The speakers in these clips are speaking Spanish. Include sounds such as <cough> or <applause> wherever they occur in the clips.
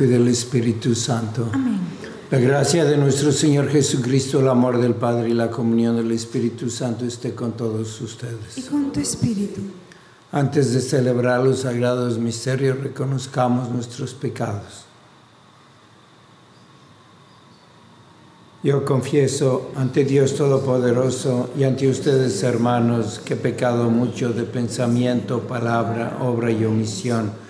Hijo y del Espíritu Santo. Amén. La gracia de nuestro Señor Jesucristo, el amor del Padre y la comunión del Espíritu Santo esté con todos ustedes. Y con tu Espíritu. Antes de celebrar los sagrados misterios, reconozcamos nuestros pecados. Yo confieso ante Dios Todopoderoso y ante ustedes, hermanos, que he pecado mucho de pensamiento, palabra, obra y omisión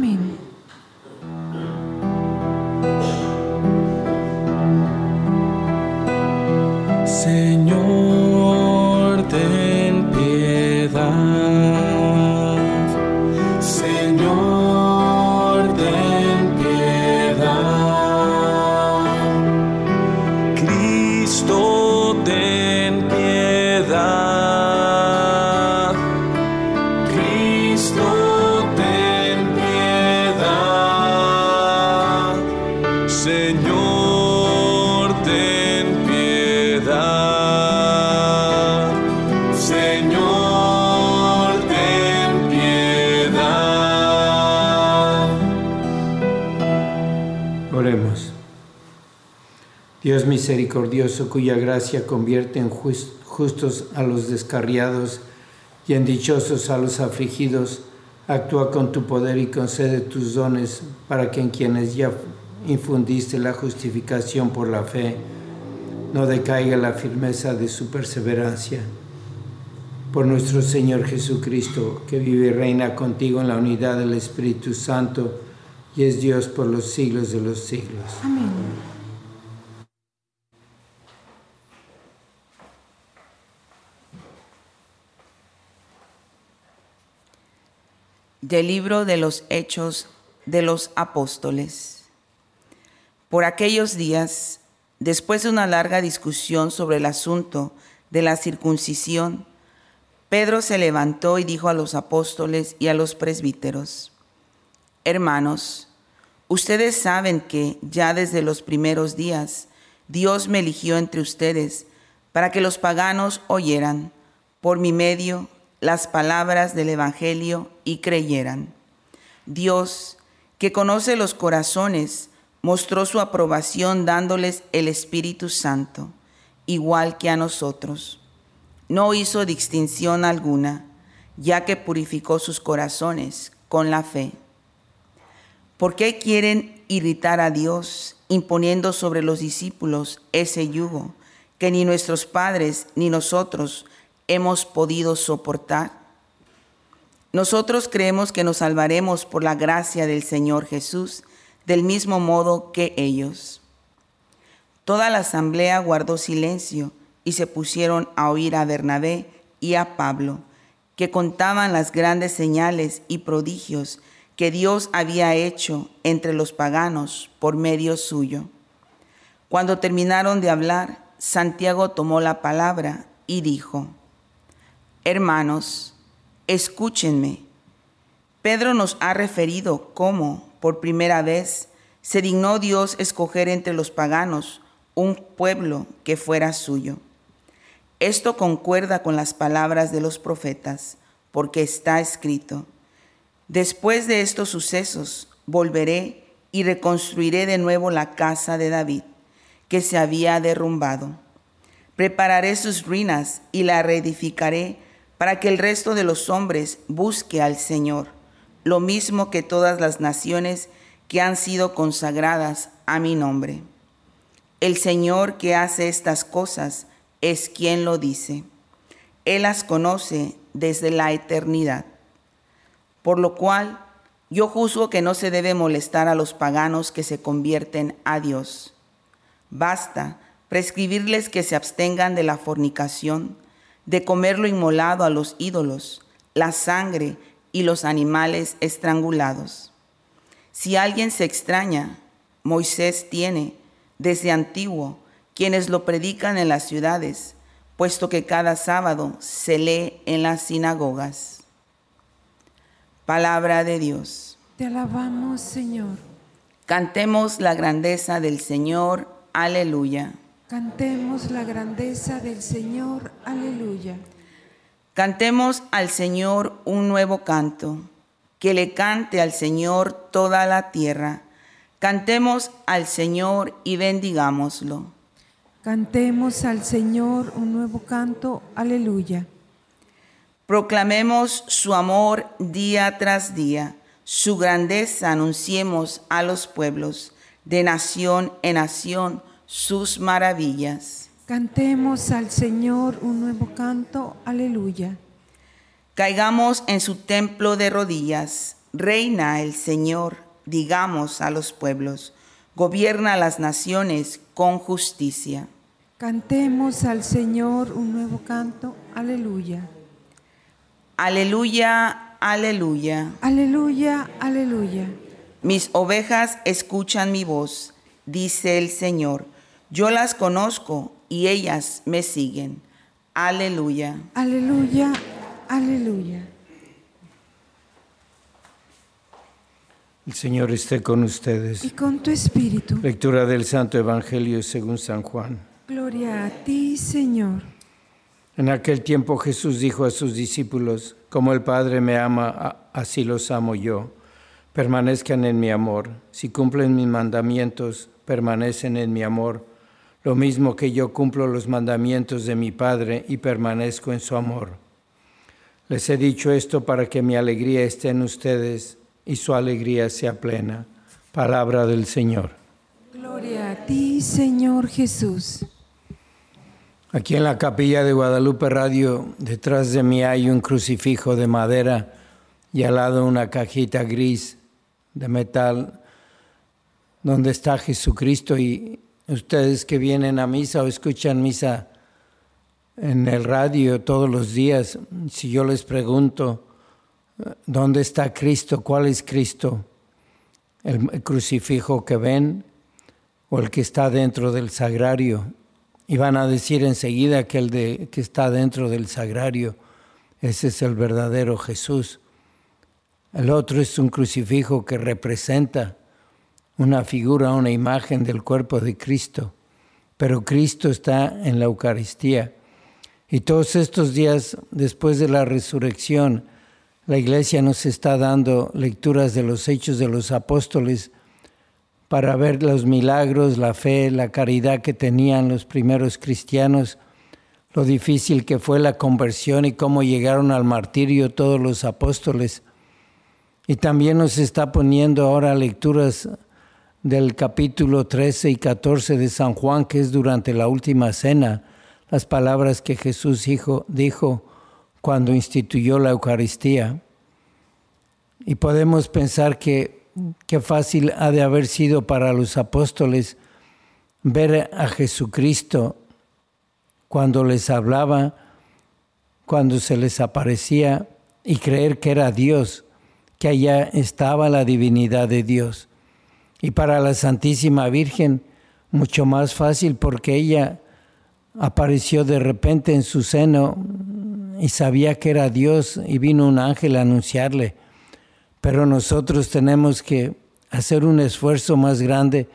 Misericordioso, cuya gracia convierte en jus- justos a los descarriados y en dichosos a los afligidos, actúa con tu poder y concede tus dones para que en quienes ya infundiste la justificación por la fe, no decaiga la firmeza de su perseverancia. Por nuestro Señor Jesucristo, que vive y reina contigo en la unidad del Espíritu Santo, y es Dios por los siglos de los siglos. Amén. Del libro de los Hechos de los Apóstoles. Por aquellos días, después de una larga discusión sobre el asunto de la circuncisión, Pedro se levantó y dijo a los apóstoles y a los presbíteros, Hermanos, ustedes saben que ya desde los primeros días Dios me eligió entre ustedes para que los paganos oyeran por mi medio las palabras del Evangelio y creyeran. Dios, que conoce los corazones, mostró su aprobación dándoles el Espíritu Santo, igual que a nosotros. No hizo distinción alguna, ya que purificó sus corazones con la fe. ¿Por qué quieren irritar a Dios imponiendo sobre los discípulos ese yugo que ni nuestros padres ni nosotros hemos podido soportar? Nosotros creemos que nos salvaremos por la gracia del Señor Jesús, del mismo modo que ellos. Toda la asamblea guardó silencio y se pusieron a oír a Bernabé y a Pablo, que contaban las grandes señales y prodigios que Dios había hecho entre los paganos por medio suyo. Cuando terminaron de hablar, Santiago tomó la palabra y dijo, Hermanos, escúchenme. Pedro nos ha referido cómo, por primera vez, se dignó Dios escoger entre los paganos un pueblo que fuera suyo. Esto concuerda con las palabras de los profetas, porque está escrito, después de estos sucesos volveré y reconstruiré de nuevo la casa de David, que se había derrumbado. Prepararé sus ruinas y la reedificaré para que el resto de los hombres busque al Señor, lo mismo que todas las naciones que han sido consagradas a mi nombre. El Señor que hace estas cosas es quien lo dice. Él las conoce desde la eternidad. Por lo cual, yo juzgo que no se debe molestar a los paganos que se convierten a Dios. Basta prescribirles que se abstengan de la fornicación, de comer lo inmolado a los ídolos, la sangre y los animales estrangulados. Si alguien se extraña, Moisés tiene, desde antiguo, quienes lo predican en las ciudades, puesto que cada sábado se lee en las sinagogas. Palabra de Dios. Te alabamos, Señor. Cantemos la grandeza del Señor. Aleluya. Cantemos la grandeza del Señor. Aleluya. Cantemos al Señor un nuevo canto. Que le cante al Señor toda la tierra. Cantemos al Señor y bendigámoslo. Cantemos al Señor un nuevo canto. Aleluya. Proclamemos su amor día tras día. Su grandeza anunciemos a los pueblos, de nación en nación, sus maravillas. Cantemos al Señor un nuevo canto. Aleluya. Caigamos en su templo de rodillas. Reina el Señor, digamos a los pueblos. Gobierna las naciones con justicia. Cantemos al Señor un nuevo canto. Aleluya. Aleluya, aleluya. Aleluya, aleluya. Mis ovejas escuchan mi voz, dice el Señor. Yo las conozco y ellas me siguen. Aleluya. Aleluya, aleluya. El Señor esté con ustedes. Y con tu espíritu. Lectura del Santo Evangelio según San Juan. Gloria a ti, Señor. En aquel tiempo Jesús dijo a sus discípulos, como el Padre me ama, así los amo yo. Permanezcan en mi amor. Si cumplen mis mandamientos, permanecen en mi amor. Lo mismo que yo cumplo los mandamientos de mi Padre y permanezco en su amor. Les he dicho esto para que mi alegría esté en ustedes y su alegría sea plena. Palabra del Señor. Gloria a ti, Señor Jesús. Aquí en la capilla de Guadalupe Radio, detrás de mí hay un crucifijo de madera y al lado una cajita gris de metal donde está Jesucristo y ustedes que vienen a misa o escuchan misa en el radio todos los días, si yo les pregunto, ¿dónde está Cristo? ¿Cuál es Cristo? ¿El crucifijo que ven o el que está dentro del sagrario? Y van a decir enseguida que el de, que está dentro del sagrario, ese es el verdadero Jesús. El otro es un crucifijo que representa una figura, una imagen del cuerpo de Cristo. Pero Cristo está en la Eucaristía. Y todos estos días después de la resurrección, la iglesia nos está dando lecturas de los hechos de los apóstoles para ver los milagros, la fe, la caridad que tenían los primeros cristianos, lo difícil que fue la conversión y cómo llegaron al martirio todos los apóstoles. Y también nos está poniendo ahora lecturas del capítulo 13 y 14 de San Juan, que es durante la última cena, las palabras que Jesús dijo, dijo cuando instituyó la Eucaristía. Y podemos pensar que qué fácil ha de haber sido para los apóstoles ver a Jesucristo cuando les hablaba, cuando se les aparecía y creer que era Dios, que allá estaba la divinidad de Dios. Y para la Santísima Virgen, mucho más fácil porque ella apareció de repente en su seno y sabía que era Dios y vino un ángel a anunciarle. pero nosotros tenemos que hacer un esfuerzo más grande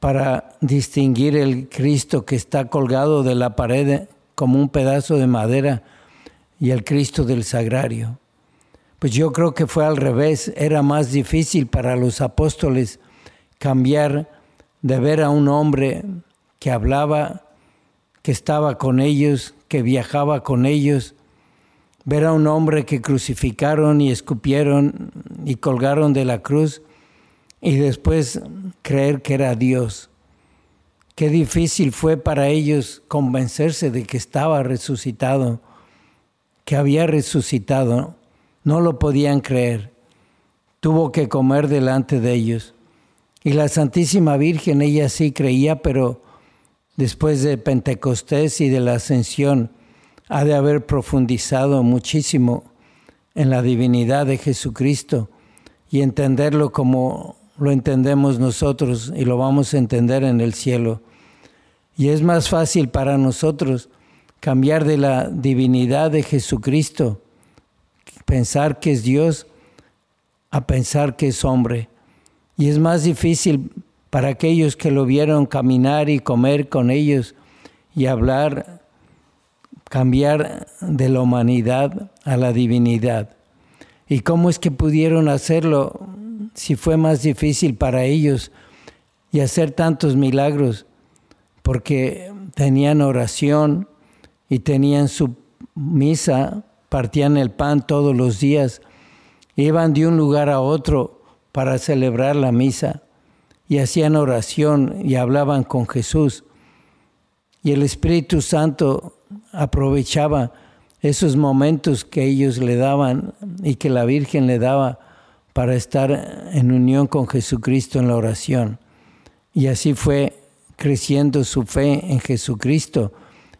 para distinguir el Cristo que está colgado de la pared como un pedazo de madera y el Cristo del sagrario. Pues yo creo que fue al revés, era más difícil para los apóstoles cambiar de ver a un hombre que hablaba, que estaba con ellos, que viajaba con ellos, ver a un hombre que crucificaron y escupieron y colgaron de la cruz y después creer que era Dios. Qué difícil fue para ellos convencerse de que estaba resucitado, que había resucitado. No lo podían creer. Tuvo que comer delante de ellos. Y la Santísima Virgen, ella sí creía, pero después de Pentecostés y de la Ascensión, ha de haber profundizado muchísimo en la divinidad de Jesucristo y entenderlo como lo entendemos nosotros y lo vamos a entender en el cielo. Y es más fácil para nosotros cambiar de la divinidad de Jesucristo, pensar que es Dios, a pensar que es hombre. Y es más difícil para aquellos que lo vieron caminar y comer con ellos y hablar, cambiar de la humanidad a la divinidad. ¿Y cómo es que pudieron hacerlo si fue más difícil para ellos y hacer tantos milagros? Porque tenían oración y tenían su misa, partían el pan todos los días, iban de un lugar a otro para celebrar la misa y hacían oración y hablaban con Jesús. Y el Espíritu Santo aprovechaba esos momentos que ellos le daban y que la Virgen le daba para estar en unión con Jesucristo en la oración. Y así fue creciendo su fe en Jesucristo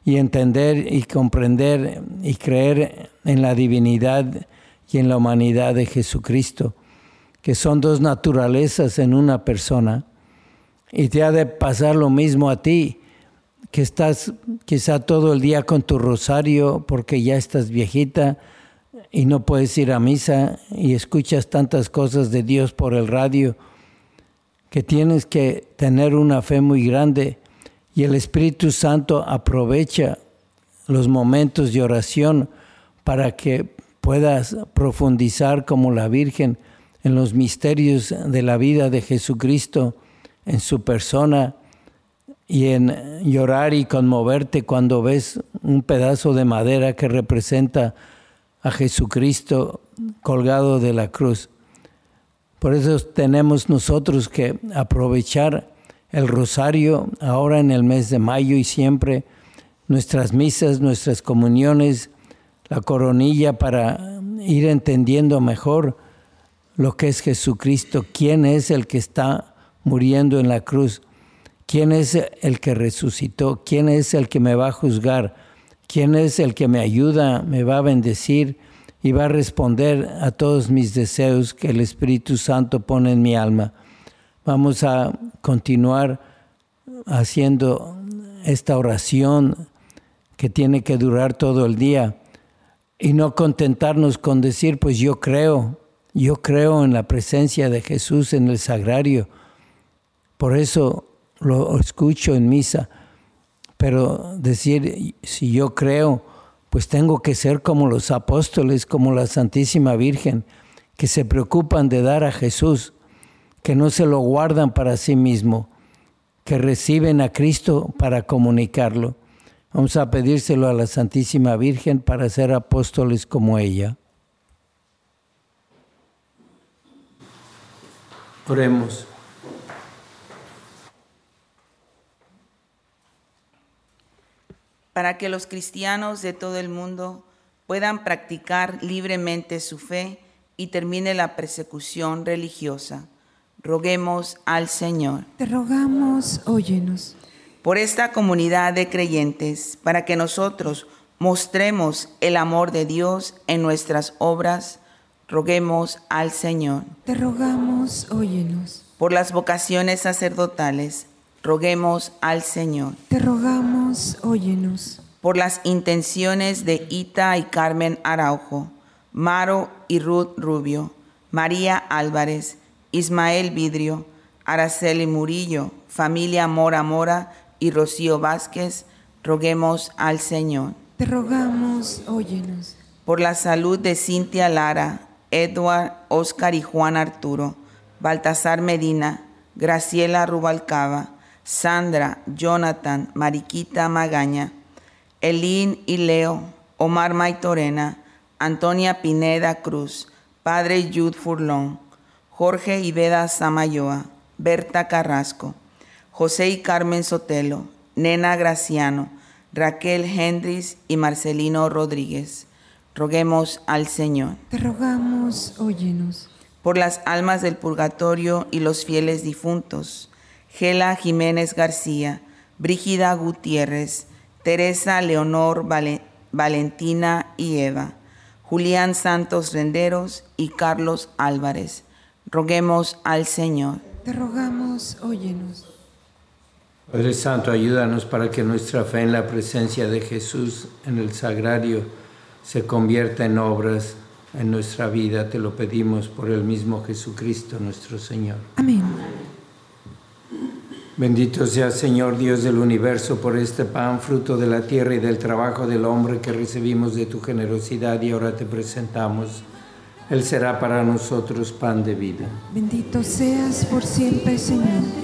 y entender y comprender y creer en la divinidad y en la humanidad de Jesucristo que son dos naturalezas en una persona. Y te ha de pasar lo mismo a ti, que estás quizá todo el día con tu rosario porque ya estás viejita y no puedes ir a misa y escuchas tantas cosas de Dios por el radio, que tienes que tener una fe muy grande y el Espíritu Santo aprovecha los momentos de oración para que puedas profundizar como la Virgen en los misterios de la vida de Jesucristo, en su persona y en llorar y conmoverte cuando ves un pedazo de madera que representa a Jesucristo colgado de la cruz. Por eso tenemos nosotros que aprovechar el rosario ahora en el mes de mayo y siempre nuestras misas, nuestras comuniones, la coronilla para ir entendiendo mejor lo que es Jesucristo, quién es el que está muriendo en la cruz, quién es el que resucitó, quién es el que me va a juzgar, quién es el que me ayuda, me va a bendecir y va a responder a todos mis deseos que el Espíritu Santo pone en mi alma. Vamos a continuar haciendo esta oración que tiene que durar todo el día y no contentarnos con decir, pues yo creo, yo creo en la presencia de Jesús en el sagrario, por eso lo escucho en misa, pero decir, si yo creo, pues tengo que ser como los apóstoles, como la Santísima Virgen, que se preocupan de dar a Jesús, que no se lo guardan para sí mismo, que reciben a Cristo para comunicarlo. Vamos a pedírselo a la Santísima Virgen para ser apóstoles como ella. Oremos. Para que los cristianos de todo el mundo puedan practicar libremente su fe y termine la persecución religiosa. Roguemos al Señor. Te rogamos, óyenos. Por esta comunidad de creyentes, para que nosotros mostremos el amor de Dios en nuestras obras, roguemos al Señor. Te rogamos, óyenos. Por las vocaciones sacerdotales, roguemos al Señor. Te rogamos, óyenos. Por las intenciones de Ita y Carmen Araujo, Maro y Ruth Rubio, María Álvarez, Ismael Vidrio, Araceli Murillo, familia Mora Mora y Rocío Vázquez, roguemos al Señor. Te rogamos, óyenos. Por la salud de Cintia Lara, Edward, Oscar y Juan Arturo, Baltasar Medina, Graciela Rubalcaba, Sandra, Jonathan, Mariquita Magaña, Elín y Leo, Omar Maitorena, Antonia Pineda Cruz, Padre Yud Furlón, Jorge Ibeda Samayoa, Berta Carrasco, José y Carmen Sotelo, Nena Graciano, Raquel Hendris y Marcelino Rodríguez. Roguemos al Señor. Te rogamos, óyenos. Por las almas del purgatorio y los fieles difuntos, Gela Jiménez García, Brígida Gutiérrez, Teresa Leonor Vale- Valentina y Eva, Julián Santos Renderos y Carlos Álvarez. Roguemos al Señor. Te rogamos, óyenos. Padre Santo, ayúdanos para que nuestra fe en la presencia de Jesús en el sagrario se convierta en obras en nuestra vida. Te lo pedimos por el mismo Jesucristo nuestro Señor. Amén. Bendito sea Señor Dios del universo por este pan, fruto de la tierra y del trabajo del hombre que recibimos de tu generosidad y ahora te presentamos. Él será para nosotros pan de vida. Bendito seas por siempre, Señor.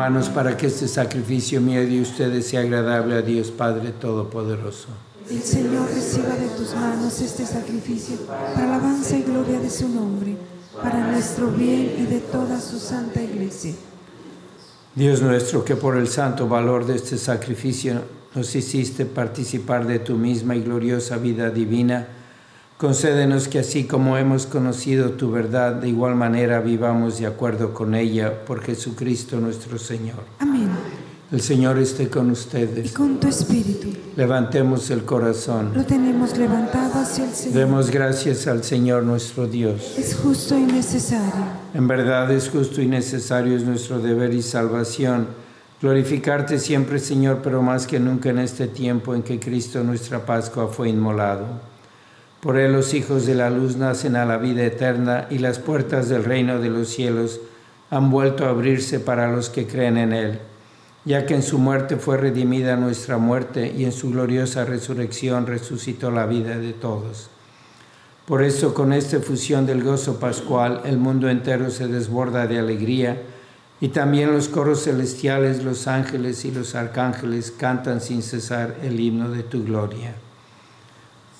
Hermanos para que este sacrificio mío de ustedes sea agradable a Dios Padre Todopoderoso. El Señor reciba de tus manos este sacrificio para alabanza y gloria de su nombre, para nuestro bien y de toda su santa iglesia. Dios nuestro, que por el santo valor de este sacrificio nos hiciste participar de tu misma y gloriosa vida divina, concédenos que así como hemos conocido tu verdad, de igual manera vivamos de acuerdo con ella por Jesucristo nuestro Señor. Amén. El Señor esté con Y ustedes. con tu espíritu Levantemos el corazón. lo tenemos levantado hacia el Señor. Demos gracias al Señor nuestro Dios. Es justo y necesario. En verdad es justo y necesario, es nuestro deber y salvación. Glorificarte siempre, Señor, pero más que nunca en este tiempo en que Cristo nuestra Pascua fue inmolado. Por él los hijos de la luz nacen a la vida eterna y las puertas del reino de los cielos han vuelto a abrirse para los que creen en él, ya que en su muerte fue redimida nuestra muerte y en su gloriosa resurrección resucitó la vida de todos. Por eso, con esta fusión del gozo pascual, el mundo entero se desborda de alegría y también los coros celestiales, los ángeles y los arcángeles cantan sin cesar el himno de tu gloria.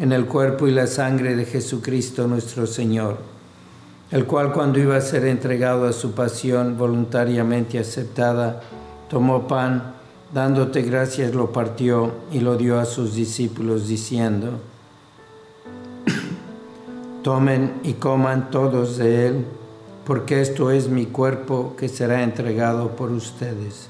en el cuerpo y la sangre de Jesucristo nuestro Señor, el cual cuando iba a ser entregado a su pasión voluntariamente aceptada, tomó pan, dándote gracias lo partió y lo dio a sus discípulos diciendo, <clears throat> Tomen y coman todos de él, porque esto es mi cuerpo que será entregado por ustedes.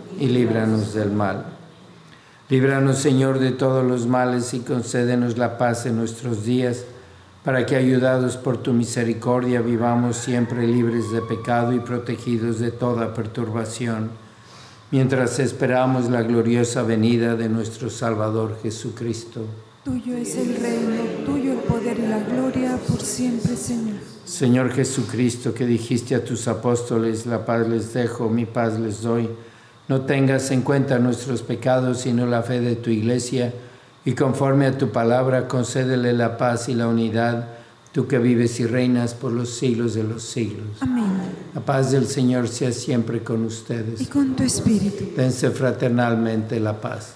y líbranos del mal. Líbranos, Señor, de todos los males y concédenos la paz en nuestros días, para que, ayudados por tu misericordia, vivamos siempre libres de pecado y protegidos de toda perturbación, mientras esperamos la gloriosa venida de nuestro Salvador Jesucristo. Tuyo es el reino, tuyo el poder y la gloria por siempre, Señor. Señor Jesucristo, que dijiste a tus apóstoles, la paz les dejo, mi paz les doy. No tengas en cuenta nuestros pecados, sino la fe de tu iglesia, y conforme a tu palabra, concédele la paz y la unidad, tú que vives y reinas por los siglos de los siglos. Amén. La paz del Señor sea siempre con ustedes. Y con tu espíritu. Dense fraternalmente la paz.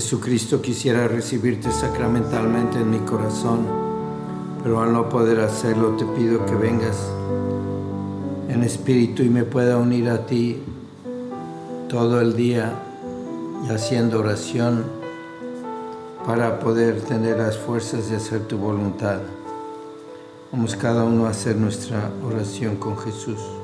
Jesucristo quisiera recibirte sacramentalmente en mi corazón, pero al no poder hacerlo te pido que vengas en espíritu y me pueda unir a ti todo el día y haciendo oración para poder tener las fuerzas de hacer tu voluntad. Vamos cada uno a hacer nuestra oración con Jesús.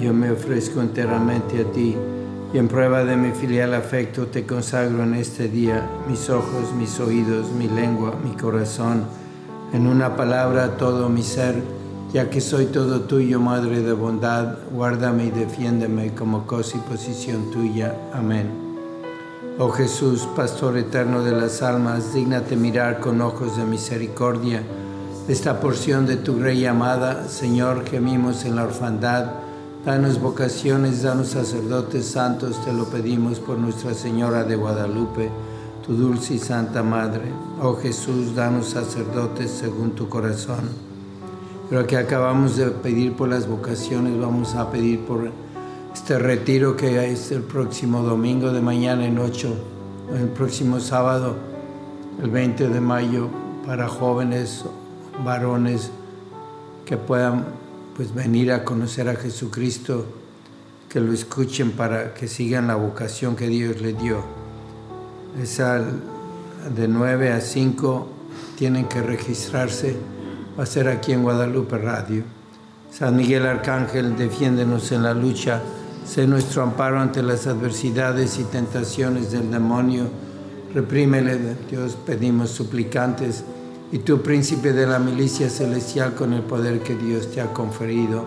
Yo me ofrezco enteramente a ti y en prueba de mi filial afecto te consagro en este día mis ojos, mis oídos, mi lengua, mi corazón, en una palabra todo mi ser, ya que soy todo tuyo, Madre de bondad, guárdame y defiéndeme como cosa y posición tuya. Amén. Oh Jesús, Pastor eterno de las almas, dígnate mirar con ojos de misericordia esta porción de tu Rey amada, Señor, gemimos en la orfandad. Danos vocaciones, danos sacerdotes santos, te lo pedimos por Nuestra Señora de Guadalupe, tu dulce y santa Madre. Oh Jesús, danos sacerdotes según tu corazón. Pero que acabamos de pedir por las vocaciones, vamos a pedir por este retiro que es el próximo domingo de mañana en 8, el próximo sábado, el 20 de mayo, para jóvenes varones que puedan pues venir a conocer a Jesucristo, que lo escuchen para que sigan la vocación que Dios les dio. Esa de 9 a 5 tienen que registrarse, va a ser aquí en Guadalupe Radio. San Miguel Arcángel, defiéndenos en la lucha, sé nuestro amparo ante las adversidades y tentaciones del demonio. Reprímele, Dios, pedimos suplicantes y tú, príncipe de la milicia celestial, con el poder que Dios te ha conferido,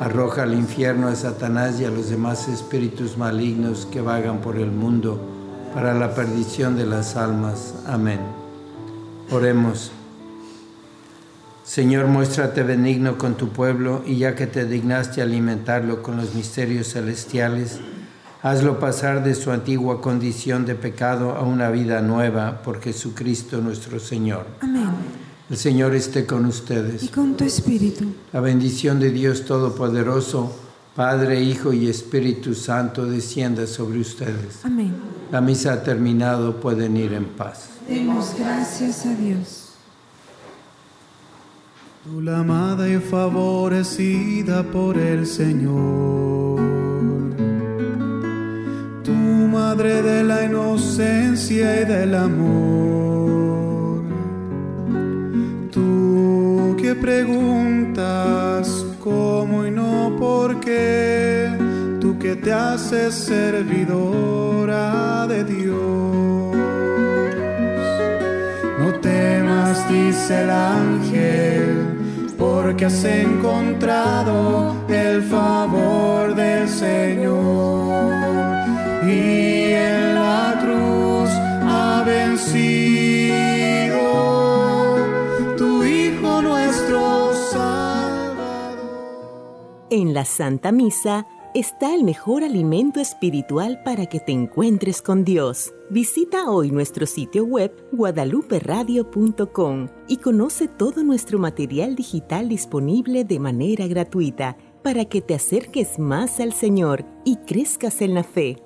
arroja al infierno a Satanás y a los demás espíritus malignos que vagan por el mundo para la perdición de las almas. Amén. Oremos. Señor, muéstrate benigno con tu pueblo y ya que te dignaste alimentarlo con los misterios celestiales, hazlo pasar de su antigua condición de pecado a una vida nueva por Jesucristo nuestro Señor. Amén. El Señor esté con ustedes. Y con tu espíritu. La bendición de Dios Todopoderoso, Padre, Hijo y Espíritu Santo, descienda sobre ustedes. Amén. La misa ha terminado, pueden ir en paz. Demos gracias a Dios. Tú la amada y favorecida por el Señor. De la inocencia y del amor. Tú que preguntas cómo y no por qué. Tú que te haces servidora de Dios. No temas, dice el ángel, porque has encontrado el favor del Señor. Y en la cruz ha vencido tu Hijo nuestro. En la Santa Misa está el mejor alimento espiritual para que te encuentres con Dios. Visita hoy nuestro sitio web guadaluperadio.com y conoce todo nuestro material digital disponible de manera gratuita para que te acerques más al Señor y crezcas en la fe.